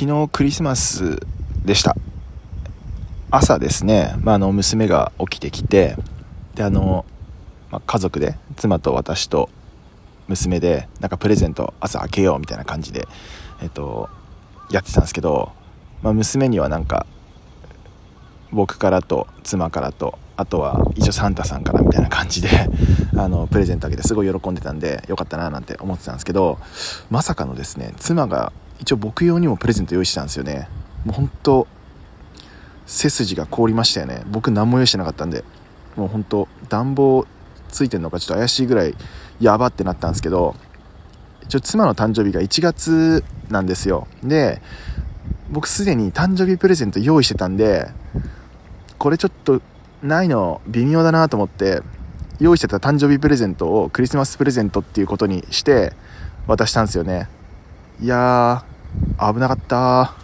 昨日クリスマスでした。朝ですね、まあ、の娘が起きてきてであの、まあ、家族で妻と私と娘でなんかプレゼント朝開けようみたいな感じで、えっと、やってたんですけど、まあ、娘にはなんか僕からと妻からとあとは一応サンタさんからみたいな感じであのプレゼントあげてすごい喜んでたんでよかったななんて思ってたんですけどまさかのですね妻が一応僕用にもプレゼント用意してたんですよね。もう本当背筋が凍りましたよね。僕何も用意してなかったんで。もう本当暖房ついてるのかちょっと怪しいぐらいやばってなったんですけど一応妻の誕生日が1月なんですよ。で僕すでに誕生日プレゼント用意してたんでこれちょっとないの微妙だなと思って用意してた誕生日プレゼントをクリスマスプレゼントっていうことにして渡したんですよね。いやー危なかった